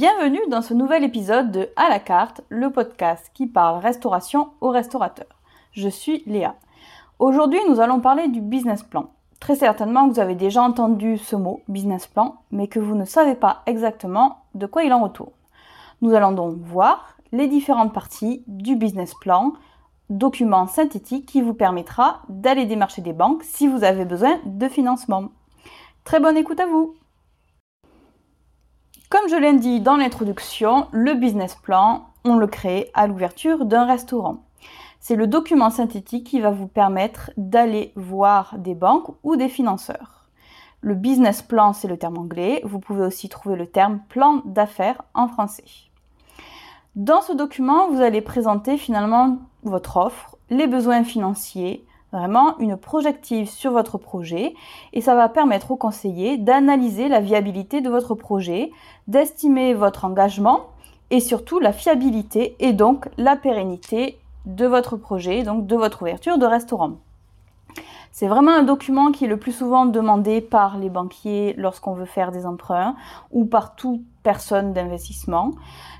Bienvenue dans ce nouvel épisode de À la carte, le podcast qui parle restauration aux restaurateurs. Je suis Léa. Aujourd'hui, nous allons parler du business plan. Très certainement, vous avez déjà entendu ce mot, business plan, mais que vous ne savez pas exactement de quoi il en retourne. Nous allons donc voir les différentes parties du business plan, document synthétique qui vous permettra d'aller démarcher des banques si vous avez besoin de financement. Très bonne écoute à vous Comme je l'ai dit dans l'introduction, le business plan, on le crée à l'ouverture d'un restaurant. C'est le document synthétique qui va vous permettre d'aller voir des banques ou des financeurs. Le business plan, c'est le terme anglais. Vous pouvez aussi trouver le terme plan d'affaires en français. Dans ce document, vous allez présenter finalement votre offre, les besoins financiers, vraiment une projective sur votre projet et ça va permettre au conseiller d'analyser la viabilité de votre projet, d'estimer votre engagement et surtout la fiabilité et donc la pérennité de votre projet, donc de votre ouverture de restaurant. C'est vraiment un document qui est le plus souvent demandé par les banquiers lorsqu'on veut faire des emprunts ou par toute personne d'investissement.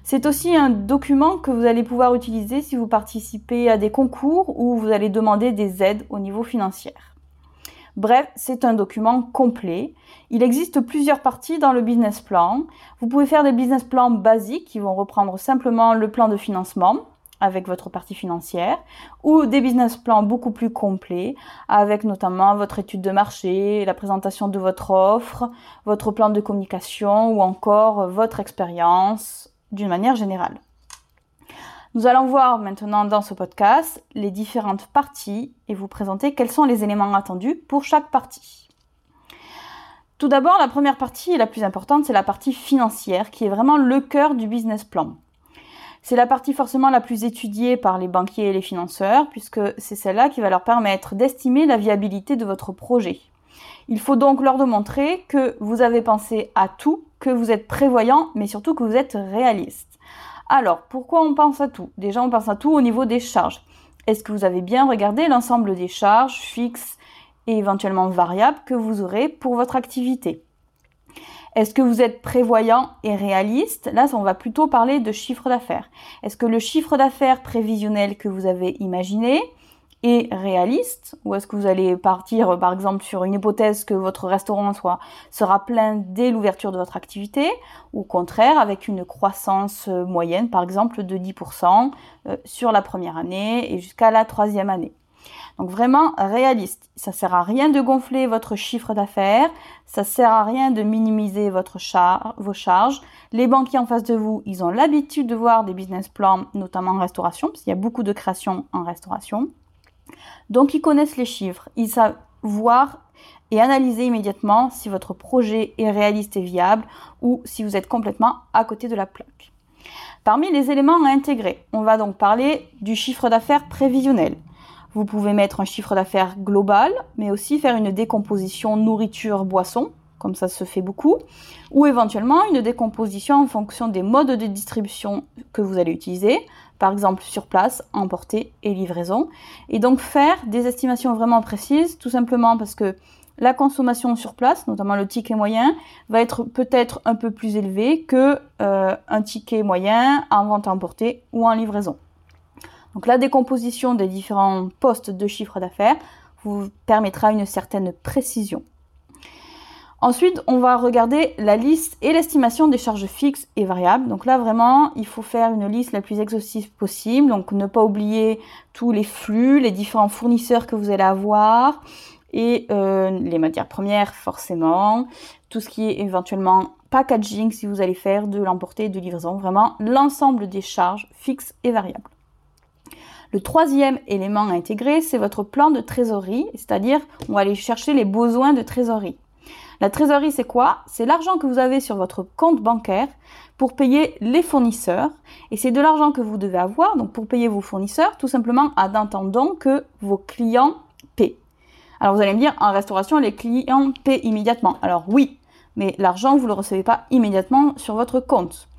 C'est aussi un document que vous allez pouvoir utiliser si vous participez à des concours ou vous allez demander des aides au niveau financier. Bref, c'est un document complet. Il existe plusieurs parties dans le business plan. Vous pouvez faire des business plans basiques qui vont reprendre simplement le plan de financement, avec votre partie financière ou des business plans beaucoup plus complets avec notamment votre étude de marché, la présentation de votre offre, votre plan de communication ou encore votre expérience d'une manière générale. Nous allons voir maintenant dans ce podcast les différentes parties et vous présenter quels sont les éléments attendus pour chaque partie. Tout d'abord, la première partie et la plus importante, c'est la partie financière qui est vraiment le cœur du business plan. C'est la partie forcément la plus étudiée par les banquiers et les financeurs, puisque c'est celle-là qui va leur permettre d'estimer la viabilité de votre projet. Il faut donc leur démontrer que vous avez pensé à tout, que vous êtes prévoyant, mais surtout que vous êtes réaliste. Alors, pourquoi on pense à tout? Déjà, on pense à tout au niveau des charges. Est-ce que vous avez bien regardé l'ensemble des charges fixes et éventuellement variables que vous aurez pour votre activité? Est-ce que vous êtes prévoyant et réaliste? Là, on va plutôt parler de chiffre d'affaires. Est-ce que le chiffre d'affaires prévisionnel que vous avez imaginé est réaliste? Ou est-ce que vous allez partir, par exemple, sur une hypothèse que votre restaurant soit, sera plein dès l'ouverture de votre activité? Ou au contraire, avec une croissance euh, moyenne, par exemple, de 10% euh, sur la première année et jusqu'à la troisième année? Donc vraiment réaliste. Ça sert à rien de gonfler votre chiffre d'affaires, ça sert à rien de minimiser vos charges. Les banquiers en face de vous, ils ont l'habitude de voir des business plans, notamment en restauration, parce qu'il y a beaucoup de créations en restauration. Donc ils connaissent les chiffres, ils savent voir et analyser immédiatement si votre projet est réaliste et viable ou si vous êtes complètement à côté de la plaque. Parmi les éléments à intégrer, on va donc parler du chiffre d'affaires prévisionnel. Vous pouvez mettre un chiffre d'affaires global, mais aussi faire une décomposition nourriture-boisson, comme ça se fait beaucoup, ou éventuellement une décomposition en fonction des modes de distribution que vous allez utiliser, par exemple sur place, emporter et livraison, et donc faire des estimations vraiment précises, tout simplement parce que la consommation sur place, notamment le ticket moyen, va être peut-être un peu plus élevé que euh, un ticket moyen en vente à emporter ou en livraison. Donc la décomposition des différents postes de chiffre d'affaires vous permettra une certaine précision. Ensuite, on va regarder la liste et l'estimation des charges fixes et variables. Donc là, vraiment, il faut faire une liste la plus exhaustive possible. Donc ne pas oublier tous les flux, les différents fournisseurs que vous allez avoir et euh, les matières premières, forcément. Tout ce qui est éventuellement packaging si vous allez faire de l'emporter, de livraison. Vraiment, l'ensemble des charges fixes et variables. Le troisième élément à intégrer, c'est votre plan de trésorerie, c'est-à-dire on va aller chercher les besoins de trésorerie. La trésorerie, c'est quoi? C'est l'argent que vous avez sur votre compte bancaire pour payer les fournisseurs. Et c'est de l'argent que vous devez avoir, donc pour payer vos fournisseurs, tout simplement en attendant que vos clients paient. Alors vous allez me dire, en restauration, les clients paient immédiatement. Alors oui, mais l'argent, vous ne le recevez pas immédiatement sur votre compte.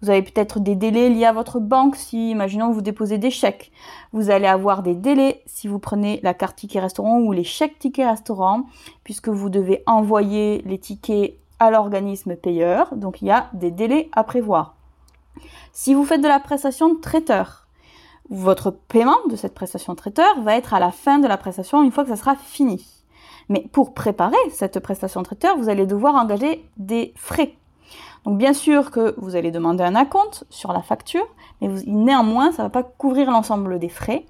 Vous avez peut-être des délais liés à votre banque si, imaginons, vous déposez des chèques. Vous allez avoir des délais si vous prenez la carte ticket restaurant ou les chèques ticket restaurant, puisque vous devez envoyer les tickets à l'organisme payeur, donc il y a des délais à prévoir. Si vous faites de la prestation traiteur, votre paiement de cette prestation traiteur va être à la fin de la prestation une fois que ça sera fini. Mais pour préparer cette prestation traiteur, vous allez devoir engager des frais. Donc bien sûr que vous allez demander un acompte sur la facture, mais néanmoins, ça ne va pas couvrir l'ensemble des frais.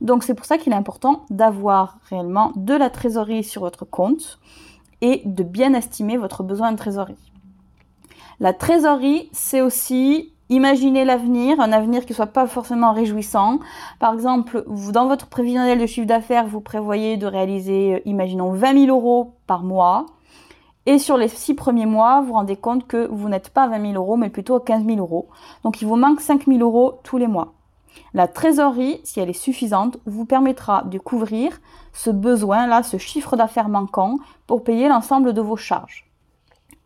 Donc c'est pour ça qu'il est important d'avoir réellement de la trésorerie sur votre compte et de bien estimer votre besoin de trésorerie. La trésorerie, c'est aussi imaginer l'avenir, un avenir qui ne soit pas forcément réjouissant. Par exemple, dans votre prévisionnel de chiffre d'affaires, vous prévoyez de réaliser, euh, imaginons, 20 000 euros par mois. Et sur les six premiers mois, vous vous rendez compte que vous n'êtes pas à 20 000 euros, mais plutôt à 15 000 euros. Donc il vous manque 5 000 euros tous les mois. La trésorerie, si elle est suffisante, vous permettra de couvrir ce besoin-là, ce chiffre d'affaires manquant, pour payer l'ensemble de vos charges.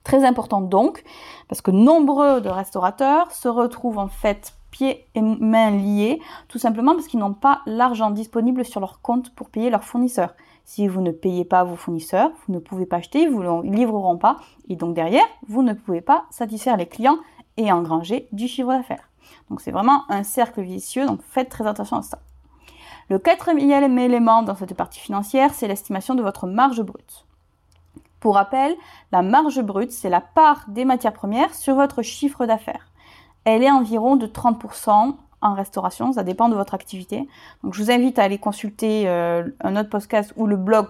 Très important donc, parce que nombreux de restaurateurs se retrouvent en fait pieds et mains liés, tout simplement parce qu'ils n'ont pas l'argent disponible sur leur compte pour payer leurs fournisseurs. Si vous ne payez pas vos fournisseurs, vous ne pouvez pas acheter, vous ne livreront pas, et donc derrière, vous ne pouvez pas satisfaire les clients et engranger du chiffre d'affaires. Donc c'est vraiment un cercle vicieux, donc faites très attention à ça. Le quatrième élément dans cette partie financière, c'est l'estimation de votre marge brute. Pour rappel, la marge brute, c'est la part des matières premières sur votre chiffre d'affaires. Elle est environ de 30% en restauration, ça dépend de votre activité. Donc je vous invite à aller consulter euh, un autre podcast ou le blog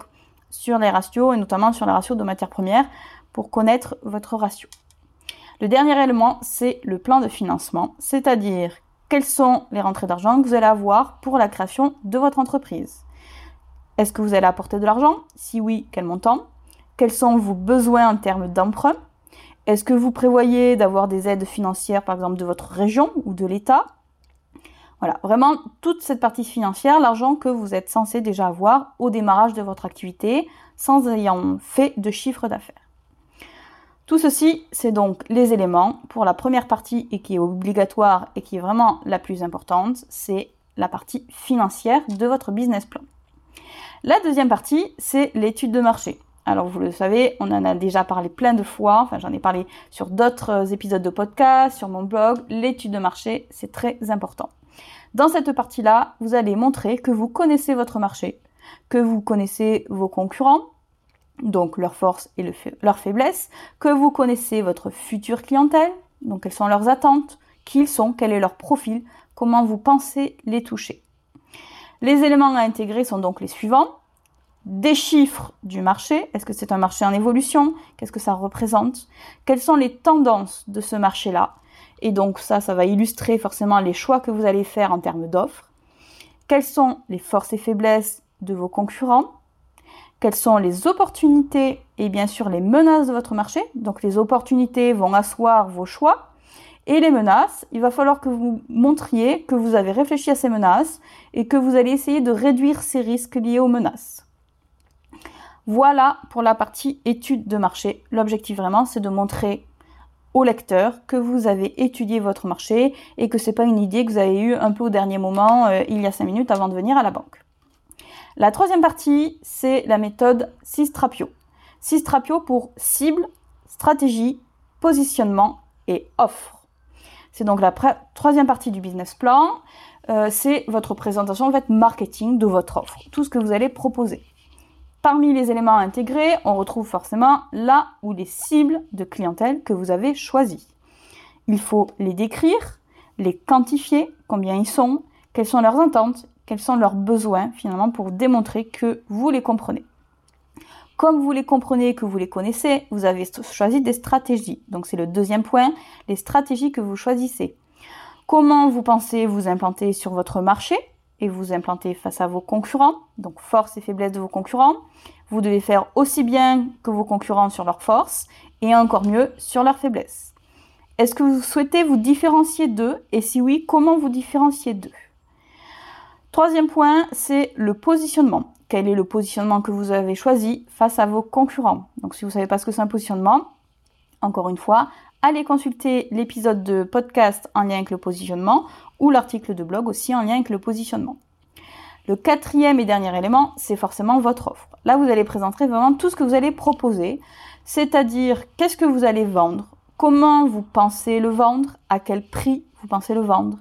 sur les ratios et notamment sur les ratios de matières premières pour connaître votre ratio. Le dernier élément, c'est le plan de financement, c'est-à-dire quelles sont les rentrées d'argent que vous allez avoir pour la création de votre entreprise. Est-ce que vous allez apporter de l'argent? Si oui, quel montant? Quels sont vos besoins en termes d'emprunt? Est-ce que vous prévoyez d'avoir des aides financières, par exemple, de votre région ou de l'État? Voilà, vraiment toute cette partie financière, l'argent que vous êtes censé déjà avoir au démarrage de votre activité, sans ayant fait de chiffre d'affaires. Tout ceci, c'est donc les éléments pour la première partie et qui est obligatoire et qui est vraiment la plus importante, c'est la partie financière de votre business plan. La deuxième partie, c'est l'étude de marché. Alors vous le savez, on en a déjà parlé plein de fois, enfin j'en ai parlé sur d'autres euh, épisodes de podcast, sur mon blog, l'étude de marché, c'est très important. Dans cette partie-là, vous allez montrer que vous connaissez votre marché, que vous connaissez vos concurrents, donc leurs forces et leurs faiblesses, que vous connaissez votre future clientèle, donc quelles sont leurs attentes, qui ils sont, quel est leur profil, comment vous pensez les toucher. Les éléments à intégrer sont donc les suivants des chiffres du marché. Est-ce que c'est un marché en évolution? Qu'est-ce que ça représente? Quelles sont les tendances de ce marché-là? Et donc ça, ça va illustrer forcément les choix que vous allez faire en termes d'offres. Quelles sont les forces et faiblesses de vos concurrents? Quelles sont les opportunités et bien sûr les menaces de votre marché? Donc les opportunités vont asseoir vos choix. Et les menaces, il va falloir que vous montriez que vous avez réfléchi à ces menaces et que vous allez essayer de réduire ces risques liés aux menaces. Voilà pour la partie étude de marché. L'objectif vraiment, c'est de montrer au lecteur que vous avez étudié votre marché et que c'est pas une idée que vous avez eue un peu au dernier moment, euh, il y a cinq minutes avant de venir à la banque. La troisième partie, c'est la méthode Sistrapio. Sistrapio pour cible, stratégie, positionnement et offre. C'est donc la troisième partie du business plan. Euh, c'est votre présentation en fait marketing de votre offre, tout ce que vous allez proposer. Parmi les éléments intégrés, on retrouve forcément là ou les cibles de clientèle que vous avez choisies. Il faut les décrire, les quantifier, combien ils sont, quelles sont leurs attentes, quels sont leurs besoins finalement pour démontrer que vous les comprenez. Comme vous les comprenez, que vous les connaissez, vous avez choisi des stratégies. Donc c'est le deuxième point, les stratégies que vous choisissez. Comment vous pensez vous implanter sur votre marché? Vous implanter face à vos concurrents, donc force et faiblesse de vos concurrents. Vous devez faire aussi bien que vos concurrents sur leurs forces et encore mieux sur leurs faiblesses. Est-ce que vous souhaitez vous différencier d'eux et si oui, comment vous différencier d'eux? Troisième point, c'est le positionnement. Quel est le positionnement que vous avez choisi face à vos concurrents? Donc si vous ne savez pas ce que c'est un positionnement, encore une fois, allez consulter l'épisode de podcast en lien avec le positionnement ou l'article de blog aussi en lien avec le positionnement. Le quatrième et dernier élément, c'est forcément votre offre. Là, vous allez présenter vraiment tout ce que vous allez proposer, c'est-à-dire qu'est-ce que vous allez vendre, comment vous pensez le vendre, à quel prix vous pensez le vendre,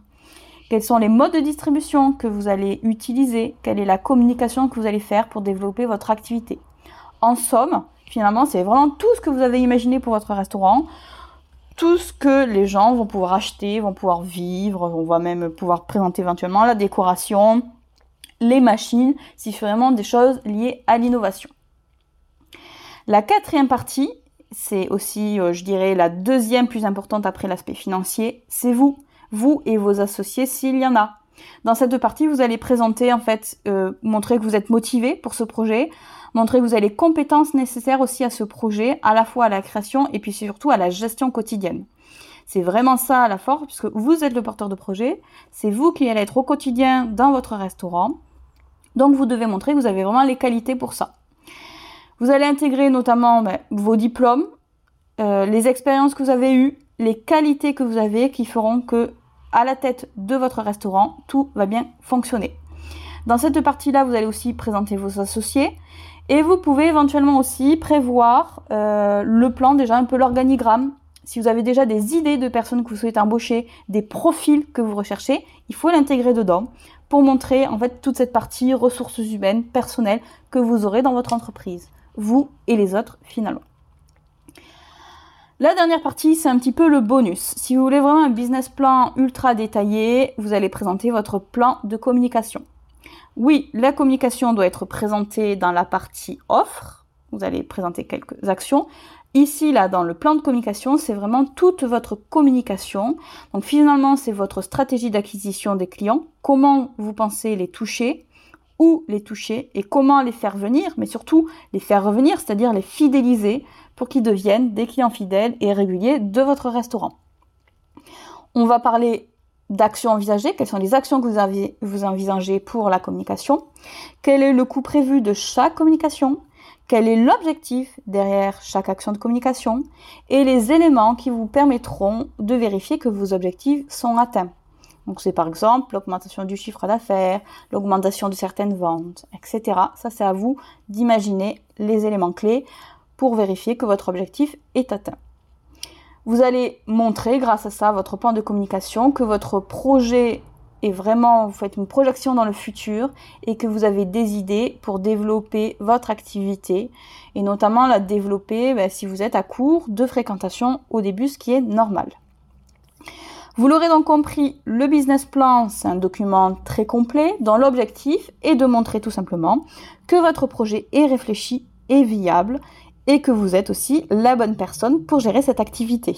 quels sont les modes de distribution que vous allez utiliser, quelle est la communication que vous allez faire pour développer votre activité. En somme, finalement, c'est vraiment tout ce que vous avez imaginé pour votre restaurant, tout ce que les gens vont pouvoir acheter, vont pouvoir vivre, on va même pouvoir présenter éventuellement la décoration, les machines, c'est vraiment des choses liées à l'innovation. La quatrième partie, c'est aussi, euh, je dirais, la deuxième plus importante après l'aspect financier, c'est vous, vous et vos associés s'il y en a. Dans cette partie, vous allez présenter, en fait, euh, montrer que vous êtes motivé pour ce projet, montrer que vous avez les compétences nécessaires aussi à ce projet, à la fois à la création et puis surtout à la gestion quotidienne. C'est vraiment ça la force, puisque vous êtes le porteur de projet, c'est vous qui allez être au quotidien dans votre restaurant, donc vous devez montrer que vous avez vraiment les qualités pour ça. Vous allez intégrer notamment ben, vos diplômes, euh, les expériences que vous avez eues, les qualités que vous avez qui feront que à la tête de votre restaurant, tout va bien fonctionner. Dans cette partie-là, vous allez aussi présenter vos associés et vous pouvez éventuellement aussi prévoir euh, le plan, déjà un peu l'organigramme. Si vous avez déjà des idées de personnes que vous souhaitez embaucher, des profils que vous recherchez, il faut l'intégrer dedans pour montrer en fait toute cette partie ressources humaines, personnelles que vous aurez dans votre entreprise, vous et les autres finalement. La dernière partie, c'est un petit peu le bonus. Si vous voulez vraiment un business plan ultra détaillé, vous allez présenter votre plan de communication. Oui, la communication doit être présentée dans la partie offre. Vous allez présenter quelques actions. Ici, là, dans le plan de communication, c'est vraiment toute votre communication. Donc finalement, c'est votre stratégie d'acquisition des clients, comment vous pensez les toucher, où les toucher et comment les faire venir, mais surtout les faire revenir, c'est-à-dire les fidéliser pour qu'ils deviennent des clients fidèles et réguliers de votre restaurant. On va parler d'actions envisagées, quelles sont les actions que vous, envisagez pour la communication, quel est le coût prévu de chaque communication, quel est l'objectif derrière chaque action de communication? Et les éléments qui vous permettront de vérifier que vos objectifs sont atteints. Donc c'est par exemple l'augmentation du chiffre d'affaires, l'augmentation de certaines ventes, etc. Ça c'est à vous d'imaginer les éléments clés pour vérifier que votre objectif est atteint. Vous allez montrer grâce à ça votre plan de communication que votre projet est vraiment, vous faites une projection dans le futur et que vous avez des idées pour développer votre activité et notamment la développer ben, si vous êtes à court de fréquentation au début, ce qui est normal. Vous l'aurez donc compris, le business plan, c'est un document très complet dont l'objectif est de montrer tout simplement que votre projet est réfléchi et viable et que vous êtes aussi la bonne personne pour gérer cette activité.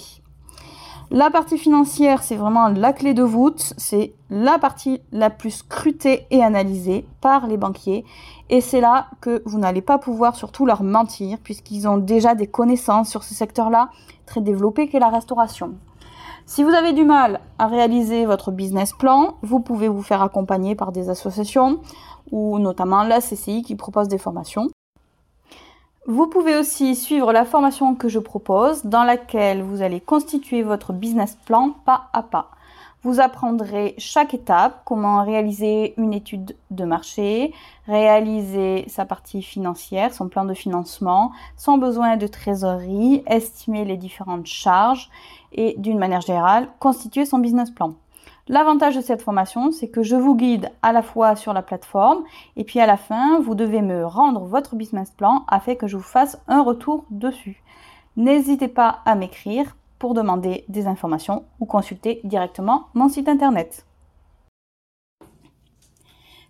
La partie financière, c'est vraiment la clé de voûte, c'est la partie la plus scrutée et analysée par les banquiers. Et c'est là que vous n'allez pas pouvoir surtout leur mentir, puisqu'ils ont déjà des connaissances sur ce secteur-là très développé qu'est la restauration. Si vous avez du mal à réaliser votre business plan, vous pouvez vous faire accompagner par des associations ou notamment la CCI qui propose des formations. Vous pouvez aussi suivre la formation que je propose dans laquelle vous allez constituer votre business plan pas à pas. Vous apprendrez chaque étape, comment réaliser une étude de marché, réaliser sa partie financière, son plan de financement, son besoin de trésorerie, estimer les différentes charges et d'une manière générale, constituer son business plan. L'avantage de cette formation, c'est que je vous guide à la fois sur la plateforme et puis à la fin, vous devez me rendre votre business plan afin que je vous fasse un retour dessus. N'hésitez pas à m'écrire pour demander des informations ou consulter directement mon site internet.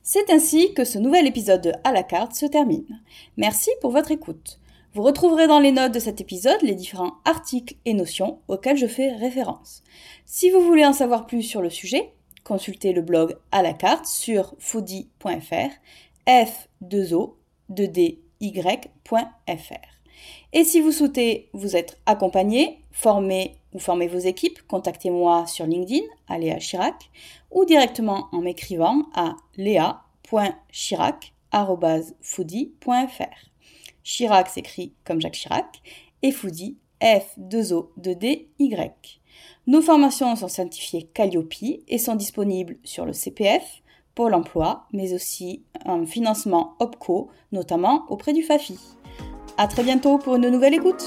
C'est ainsi que ce nouvel épisode de À la carte se termine. Merci pour votre écoute. Vous retrouverez dans les notes de cet épisode les différents articles et notions auxquels je fais référence. Si vous voulez en savoir plus sur le sujet, consultez le blog à la carte sur foodie.fr, f2o 2dy.fr. Et si vous souhaitez vous être accompagné, former ou former vos équipes, contactez-moi sur LinkedIn, à Léa Chirac, ou directement en m'écrivant à léa.chirac.foodie.fr. Chirac s'écrit comme Jacques Chirac et Foodie F2O2DY. Nos formations sont certifiées Calliope et sont disponibles sur le CPF, Pôle emploi, mais aussi un financement OPCO, notamment auprès du FAFI. A très bientôt pour une nouvelle écoute